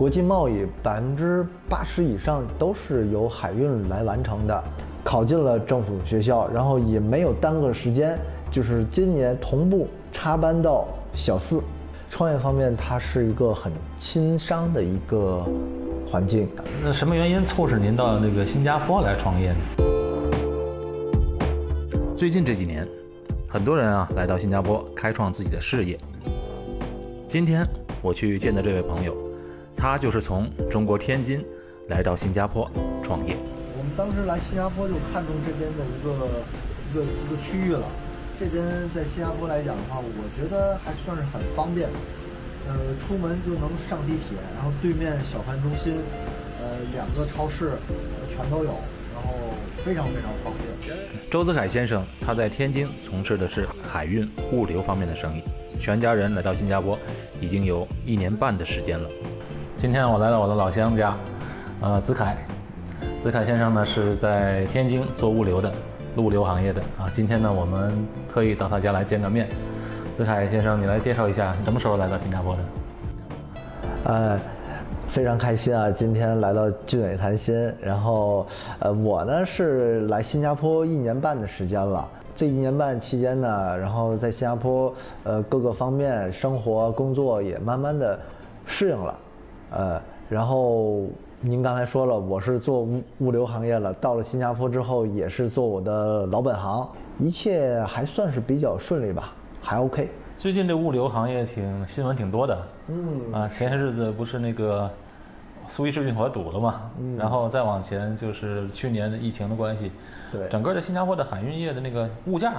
国际贸易百分之八十以上都是由海运来完成的。考进了政府学校，然后也没有耽搁时间，就是今年同步插班到小四。创业方面，它是一个很亲商的一个环境。那什么原因促使您到那个新加坡来创业呢？最近这几年，很多人啊来到新加坡开创自己的事业。今天我去见的这位朋友，他就是从中国天津来到新加坡创业。我们当时来新加坡就看中这边的一个一个一个区域了。这边在新加坡来讲的话，我觉得还算是很方便。呃，出门就能上地铁，然后对面小饭中心，呃，两个超市全都有，然后非常非常方便。周子凯先生他在天津从事的是海运物流方面的生意，全家人来到新加坡已经有一年半的时间了。今天我来到我的老乡家，呃，子凯。子凯先生呢是在天津做物流的，物流行业的啊。今天呢，我们特意到他家来见个面。子凯先生，你来介绍一下，你什么时候来到新加坡的？呃，非常开心啊，今天来到俊伟谈心。然后，呃，我呢是来新加坡一年半的时间了。这一年半期间呢，然后在新加坡，呃，各个方面生活工作也慢慢的适应了，呃，然后。您刚才说了，我是做物物流行业了，到了新加坡之后也是做我的老本行，一切还算是比较顺利吧，还 OK。最近这物流行业挺新闻挺多的，嗯啊，前些日子不是那个苏伊士运河堵了嘛，然后再往前就是去年的疫情的关系，对，整个的新加坡的海运业的那个物价，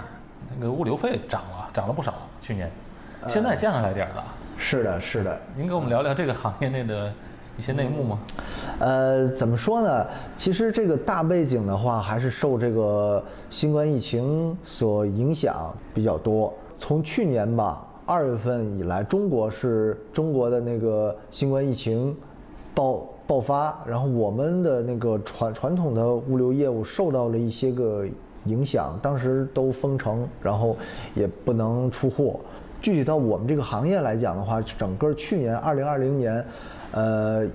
那个物流费涨了，涨了不少，去年，现在降下来点了。是的，是的。您给我们聊聊这个行业内的。一些内幕吗？呃，怎么说呢？其实这个大背景的话，还是受这个新冠疫情所影响比较多。从去年吧，二月份以来，中国是中国的那个新冠疫情爆爆发，然后我们的那个传传统的物流业务受到了一些个影响，当时都封城，然后也不能出货。具体到我们这个行业来讲的话，整个去年二零二零年。呃，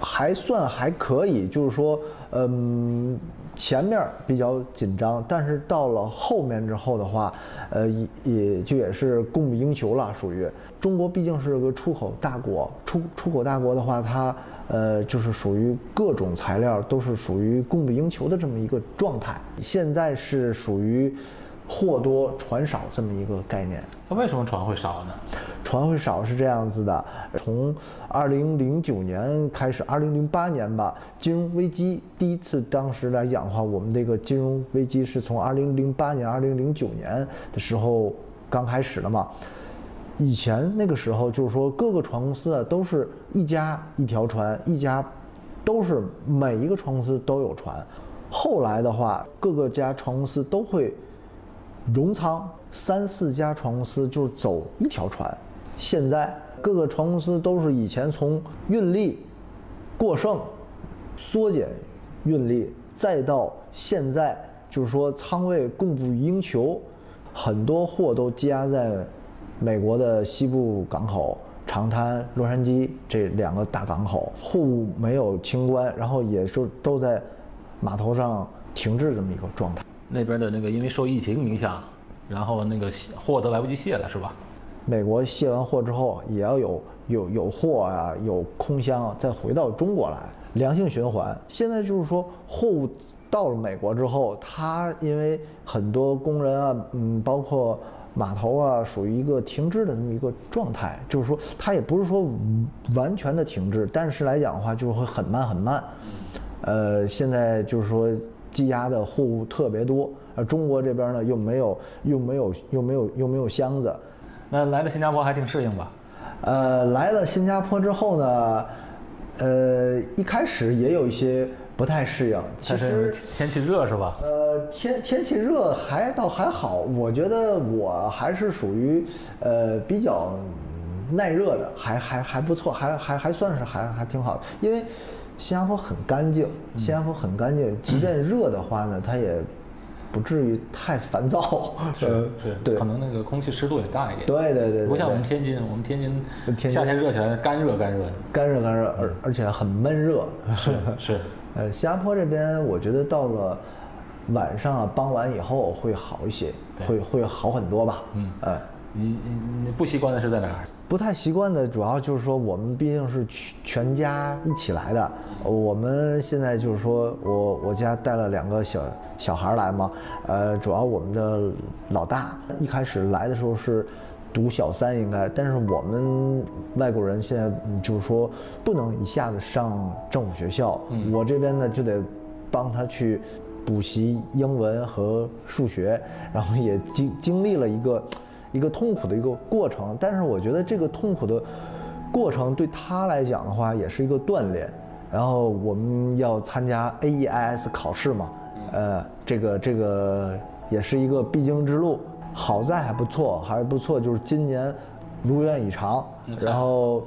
还算还可以，就是说，嗯，前面比较紧张，但是到了后面之后的话，呃，也也就也是供不应求了，属于中国毕竟是个出口大国，出出口大国的话，它呃就是属于各种材料都是属于供不应求的这么一个状态，现在是属于。货多船少这么一个概念，那为什么船会少呢？船会少是这样子的，从二零零九年开始，二零零八年吧，金融危机第一次，当时来讲的话，我们这个金融危机是从二零零八年、二零零九年的时候刚开始的嘛。以前那个时候就是说，各个船公司啊都是一家一条船，一家都是每一个船公司都有船。后来的话，各个家船公司都会。荣仓三四家船公司就走一条船，现在各个船公司都是以前从运力过剩、缩减运力，再到现在就是说仓位供不应求，很多货都积压在美国的西部港口长滩、洛杉矶这两个大港口，货物没有清关，然后也是都在码头上停滞这么一个状态。那边的那个因为受疫情影响，然后那个货都来不及卸了，是吧？美国卸完货之后，也要有有有货啊，有空箱再回到中国来，良性循环。现在就是说，货物到了美国之后，它因为很多工人啊，嗯，包括码头啊，属于一个停滞的这么一个状态。就是说，它也不是说完全的停滞，但是来讲的话，就会很慢很慢。呃，现在就是说。积压的货物特别多，而中国这边呢又没有又没有又没有又没有箱子，那来了新加坡还挺适应吧？呃，来了新加坡之后呢，呃，一开始也有一些不太适应。其实天气热是吧？呃，天天气热还倒还好，我觉得我还是属于呃比较耐热的，还还还不错，还还还算是还还挺好，因为。新加坡很干净，新加坡很干净，即便热的话呢，它也不至于太烦躁。是呃是，对可能那个空气湿度也大一点。对对对对，不像我们对天津，我们天津夏天热起来干热干热的。干热干热，而而且很闷热。是 是，呃，新加坡这边我觉得到了晚上啊傍晚以后会好一些，会会好很多吧。嗯，呃，你你你不习惯的是在哪儿？不太习惯的主要就是说我们毕竟是全全家一起来的，我们现在就是说我我家带了两个小小孩来嘛，呃，主要我们的老大一开始来的时候是。读小三应该，但是我们外国人现在嗯就是说不能一下子上政府学校，我这边呢就得帮他去补习英文和数学，然后也经经历了一个一个痛苦的一个过程。但是我觉得这个痛苦的过程对他来讲的话，也是一个锻炼。然后我们要参加 AEIS 考试嘛，呃，这个这个也是一个必经之路。好在还不错，还不错，就是今年如愿以偿，然后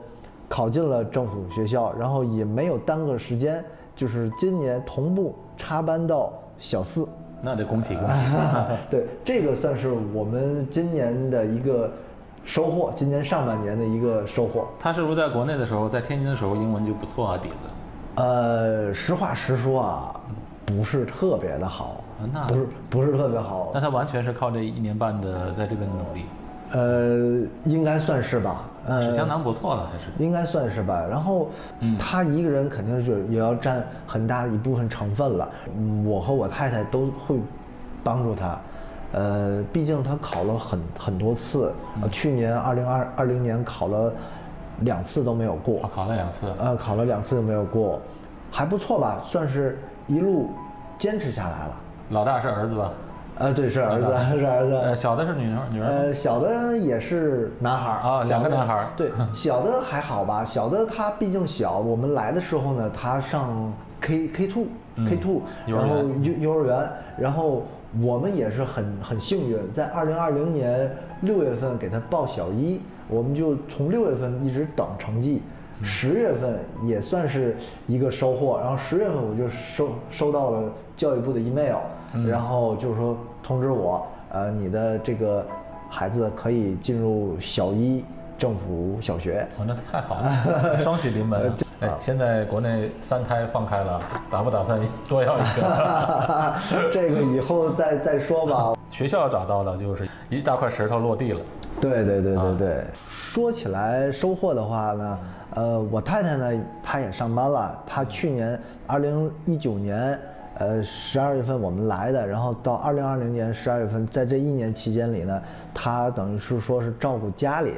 考进了政府学校，然后也没有耽搁时间，就是今年同步插班到小四。那得恭喜恭喜。对，这个算是我们今年的一个收获，今年上半年的一个收获。他是不是在国内的时候，在天津的时候英文就不错啊底子？呃，实话实说啊，不是特别的好啊，那不是不是特别好那。他完全是靠这一年半的在这边的努力，呃，应该算是吧。呃，是相当不错了，还是？应该算是吧。然后，他一个人肯定是也要占很大的一部分成分了。嗯，我和我太太都会帮助他。呃，毕竟他考了很很多次，呃去年二零二二零年考了两次都没有过我。考了两次，呃，考了两次都没有过，还不错吧，算是一路坚持下来了。老大是儿子吧？呃，对，是儿子，是儿子。呃，小的是女儿，女儿。呃，小的也是男孩儿啊两个男孩儿对，小的还好吧，小的他毕竟小，我们来的时候呢，他上 K K two K two，、然后幼幼儿园，然后我们也是很很幸运，在二零二零年六月份给他报小一，我们就从六月份一直等成绩。嗯十月份也算是一个收获，然后十月份我就收收到了教育部的 email，、然嗯后就是说通知我，呃，你的这个孩子可以进入小一政府小学。哦，那太好了，双喜临门 哎，现在国内三胎放开了，打不打算多要一个？这个以后再再说吧。学校找到了，就是一大块石头落地了。对对对对对，说起来收获的话呢，呃，我太太呢，她也上班了。她去年二零一九年，呃，十二月份我们来的，然后到二零二零年十二月份，在这一年期间里呢，他等于是说是照顾家里，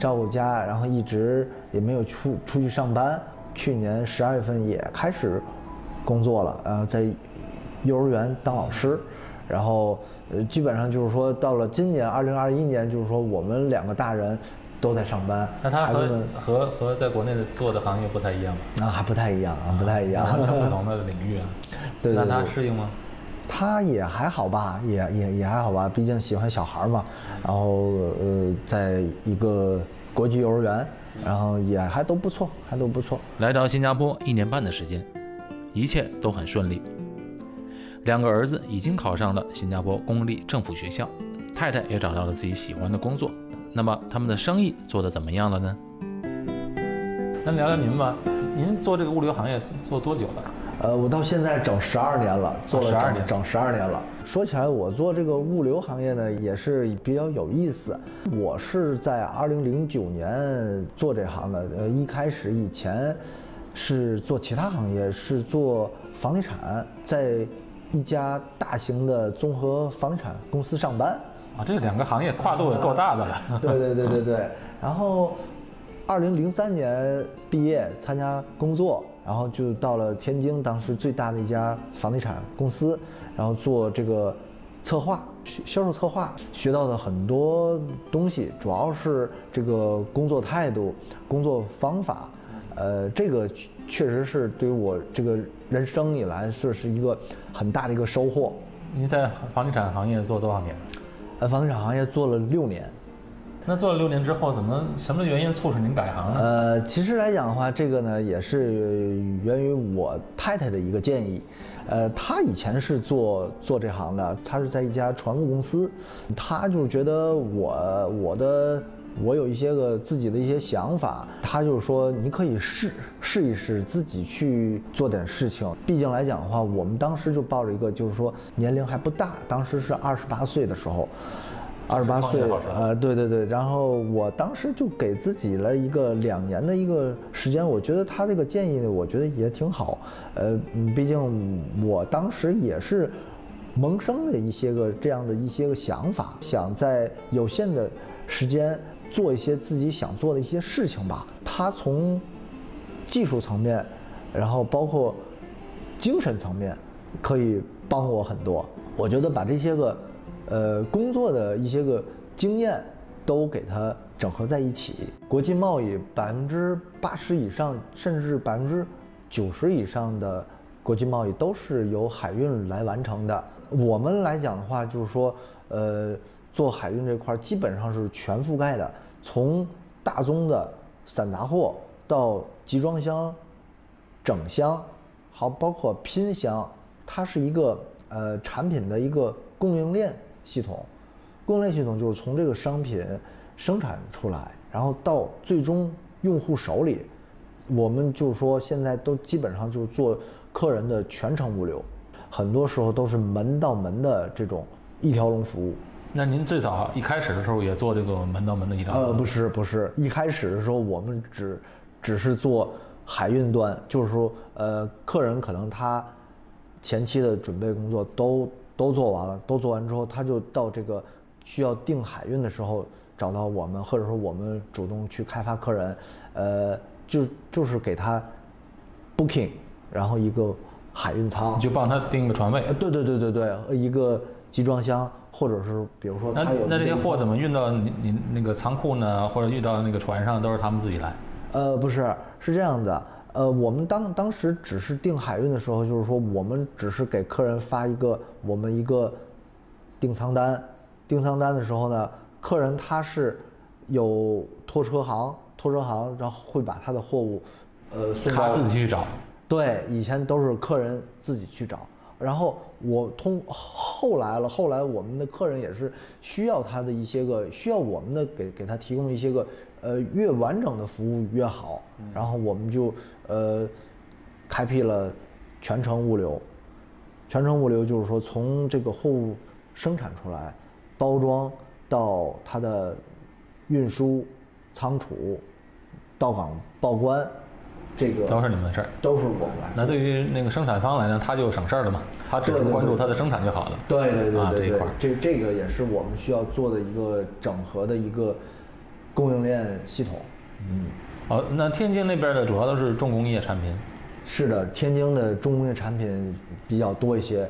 照顾家，然后一直也没有出出去上班。去年十二月份也开始工作了，呃，在幼儿园当老师，然后呃，基本上就是说，到了今年二零二一年，就是说我们两个大人都在上班，那他和和和在国内的做的行业不太一样吧？啊还不太一样啊，不太一样，不同的 领域啊。对对那他适应吗？他也还好吧，也也也还好吧，毕竟喜欢小孩嘛。然后呃，在一个国际幼儿园，然后也还都不错，还都不错。来到新加坡一年半的时间，一切都很顺利。两个儿子已经考上了新加坡公立政府学校，太太也找到了自己喜欢的工作。那么他们的生意做得怎么样了呢？那聊聊您吧，您做这个物流行业做多久了？呃，我到现在整十二年了，做了12整年整十二年了。说起来，我做这个物流行业呢，也是比较有意思。我是在二零零九年做这行的，呃，一开始以前是做其他行业，是做房地产，在一家大型的综合房地产公司上班。啊，这两个行业跨度也够大的了。对对对对对。然后，二零零三年毕业参加工作，然后就到了天津当时最大的一家房地产公司，然后做这个策划、销销售策划，学到的很多东西，主要是这个工作态度、工作方法。呃，这个确确实是对于我这个人生以来，这是一个很大的一个收获。您在房地产行业做多少年？呃，房地产行业做了六年，那做了六年之后，怎么什么原因促使您改行呢？呃，其实来讲的话，这个呢也是源于我太太的一个建议。呃，她以前是做做这行的，她是在一家船务公司，她就觉得我我的我有一些个自己的一些想法，她就是说你可以试试一试自己去做点事情。毕竟来讲的话，我们当时就抱着一个就是说年龄还不大，当时是二十八岁的时候。二十八岁，呃，对对对，然后我当时就给自己了一个两年的一个时间，我觉得他这个建议呢，我觉得也挺好，呃，毕竟我当时也是萌生了一些个这样的一些个想法，想在有限的时间做一些自己想做的一些事情吧。他从技术层面，然后包括精神层面，可以帮我很多。我觉得把这些个。呃，工作的一些个经验都给它整合在一起。国际贸易百分之八十以上，甚至百分之九十以上的国际贸易都是由海运来完成的。我们来讲的话，就是说，呃，做海运这块基本上是全覆盖的，从大宗的散杂货到集装箱、整箱，好，包括拼箱，它是一个呃产品的一个供应链。系统，供应链系统就是从这个商品生产出来，然后到最终用户手里，我们就是说现在都基本上就是做客人的全程物流，很多时候都是门到门的这种一条龙服务。那您最早一开始的时候也做这个门到门的一条？呃，不是不是，一开始的时候我们只只是做海运端，就是说呃，客人可能他前期的准备工作都。都做完了，都做完之后，他就到这个需要订海运的时候找到我们，或者说我们主动去开发客人，呃，就就是给他 booking，然后一个海运舱，就帮他订个船位。对对对对对，一个集装箱，或者是比如说那那这些货怎么运到你你那个仓库呢？或者运到那个船上，都是他们自己来？呃，不是，是这样的。呃，我们当当时只是订海运的时候，就是说我们只是给客人发一个我们一个订仓单，订仓单的时候呢，客人他是有拖车行，拖车行然后会把他的货物，呃，送他自己去找。对，以前都是客人自己去找，然后我通后来了，后来我们的客人也是需要他的一些个需要我们的给给他提供一些个。呃，越完整的服务越好，然后我们就呃开辟了全程物流。全程物流就是说，从这个货物生产出来、包装到它的运输、仓储、到港报关，这个都是你们的事儿，都是我们来。那对于那个生产方来讲，他就省事儿了嘛，他只是关注他的生产就好了。对对对对，这一块，这这个也是我们需要做的一个整合的一个。供应链系统，嗯，好，那天津那边的主要都是重工业产品，是的，天津的重工业产品比较多一些，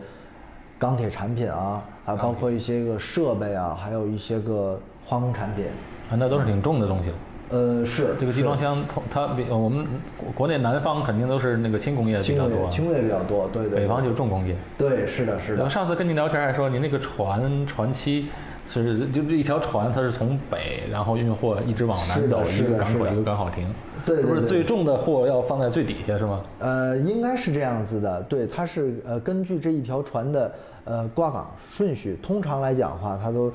钢铁产品啊，还包括一些个设备啊，还有一些个化工产品，啊，那都是挺重的东西了。呃，是这个集装箱，它比我们国内南方肯定都是那个轻工业比较多，轻工业比较多，对对。北方就是重工业。对，是的，是的。上次跟您聊天还说，您那个船船期。是，就这一条船，它是从北，然后运货一直往南走，一个港口一个港口停。对，不是最重的货要放在最底下是吗？呃，应该是这样子的。对，它是呃根据这一条船的呃挂港顺序，通常来讲的话，它都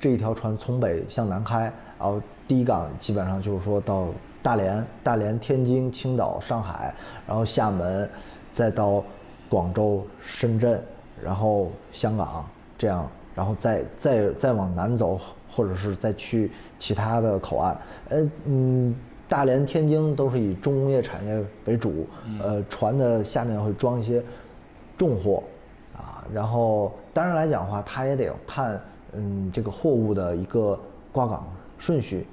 这一条船从北向南开，然后第一港基本上就是说到大连、大连、天津、青岛、上海，然后厦门，再到广州、深圳，然后香港这样。然后再再再往南走，或者是再去其他的口岸，呃嗯，大连、天津都是以重工业产业为主，呃，船的下面会装一些重货，啊，然后当然来讲的话，它也得看嗯这个货物的一个挂港顺序，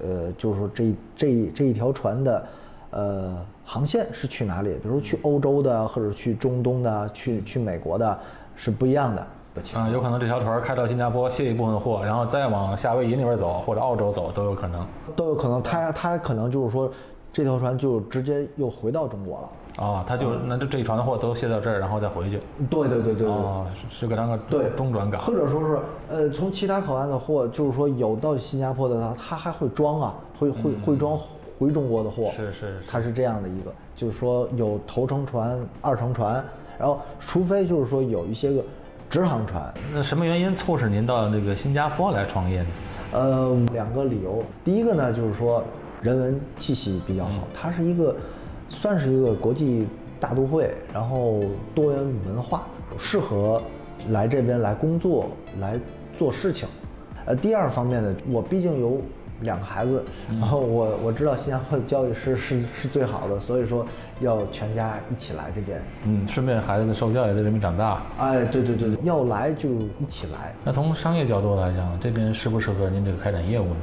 呃，就是说这这这一条船的呃航线是去哪里，比如去欧洲的，或者去中东的，去去美国的，是不一样的。啊，有可能这条船开到新加坡卸一部分货，然后再往夏威夷那边走，或者澳洲走都有可能。都有可能，他他可能就是说，这条船就直接又回到中国了。啊，他就那这这一船的货都卸到这儿，然后再回去。对对对对对。哦，是是个当个对中转港。或者说是，呃，从其他口岸的货，就是说有到新加坡的，它它还会装啊，会会会装回中国的货。是是是它是这样的一个，就是说有头程船、二程船，然后除非就是说有一些个直航船，那什么原因促使您到这个新加坡来创业呢？呃，两个理由。第一个呢，就是说人文气息比较好，它是一个算是一个国际大都会，然后多元文化，适合来这边来工作、来做事情。呃，第二方面呢，我毕竟有两个孩子，然后我我知道新加坡的教育是是是最好的，所以说要全家一起来这边。嗯，顺便孩子的受教也在这边长大。哎，对对对对，要来就一起来。那从商业角度来讲，这边适不适合您这个开展业务呢？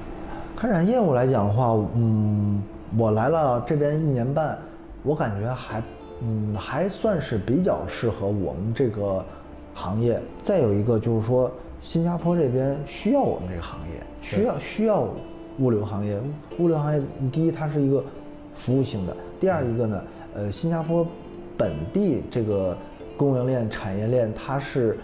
开展业务来讲的话，嗯，我来了这边一年半，我感觉还，嗯，还算是比较适合我们这个行业。再有一个就是说，新加坡这边需要我们这个行业，需要需要物流行业。物流行业，第一它是一个服务性的，第二一个呢，呃，新加坡本地这个供应链、产业链，它是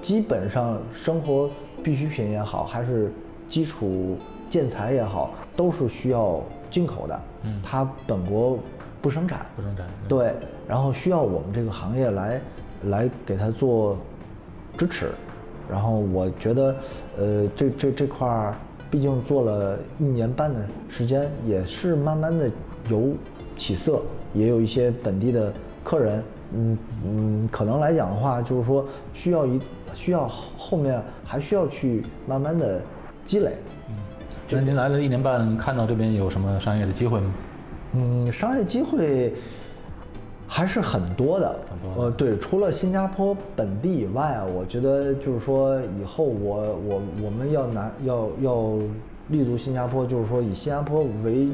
基本上生活必需品也好，还是基础建材也好，都是需要进口的。嗯，它本国不生产。不生产。对，然后需要我们这个行业来来给它做支持。然后我觉得，呃，这这这块儿，毕竟做了一年半的时间，也是慢慢的有起色，也有一些本地的客人。嗯嗯，可能来讲的话，就是说需要一需要后后面还需要去慢慢的积累。嗯那您来了一年半，看到这边有什么商业的机会吗？嗯，商业机会还是很多的。呃，对，除了新加坡本地以外啊，我觉得就是说以后我我我们要拿要要立足新加坡，就是说以新加坡为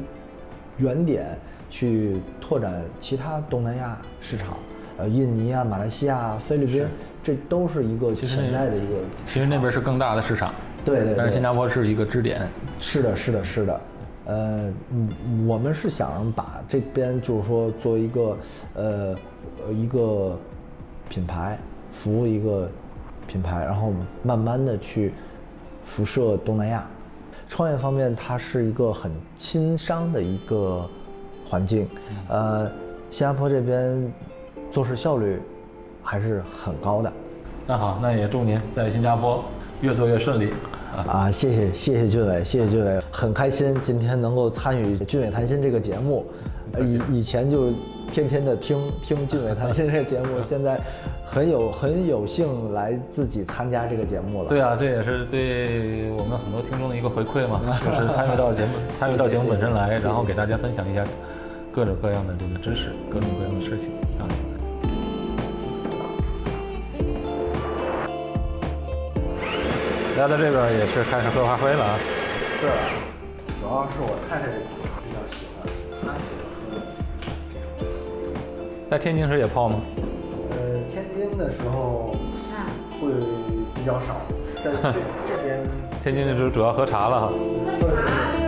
原点去拓展其他东南亚市场，呃，印尼啊、马来西亚、菲律宾，这都是一个潜在的一个。其实那边是更大的市场。对对对。但是新加坡是一个支点。是的，是的，是的，呃，我们是想把这边就是说做一个，呃，呃一个品牌，服务一个品牌，然后慢慢的去辐射东南亚。创业方面，它是一个很轻商的一个环境，呃，新加坡这边做事效率还是很高的。那好，那也祝您在新加坡越做越顺利。啊，谢谢谢谢俊伟，谢谢俊伟，很开心今天能够参与《俊伟谈心》这个节目，呃以以前就天天的听听《俊伟谈心》这个节目，现在很有很有幸来自己参加这个节目了。对啊，这也是对我们很多听众的一个回馈嘛，就是参与到节目参与到节目本身来，然后给大家分享一下各种各样的这个知识，各种各样的事情啊。来到这边也是开始喝咖啡了啊。是，主要是我太太比较喜欢，她喜欢喝。在天津时也泡吗？呃，天津的时候会比较少，在这 这边天津就主主要喝茶了哈。算是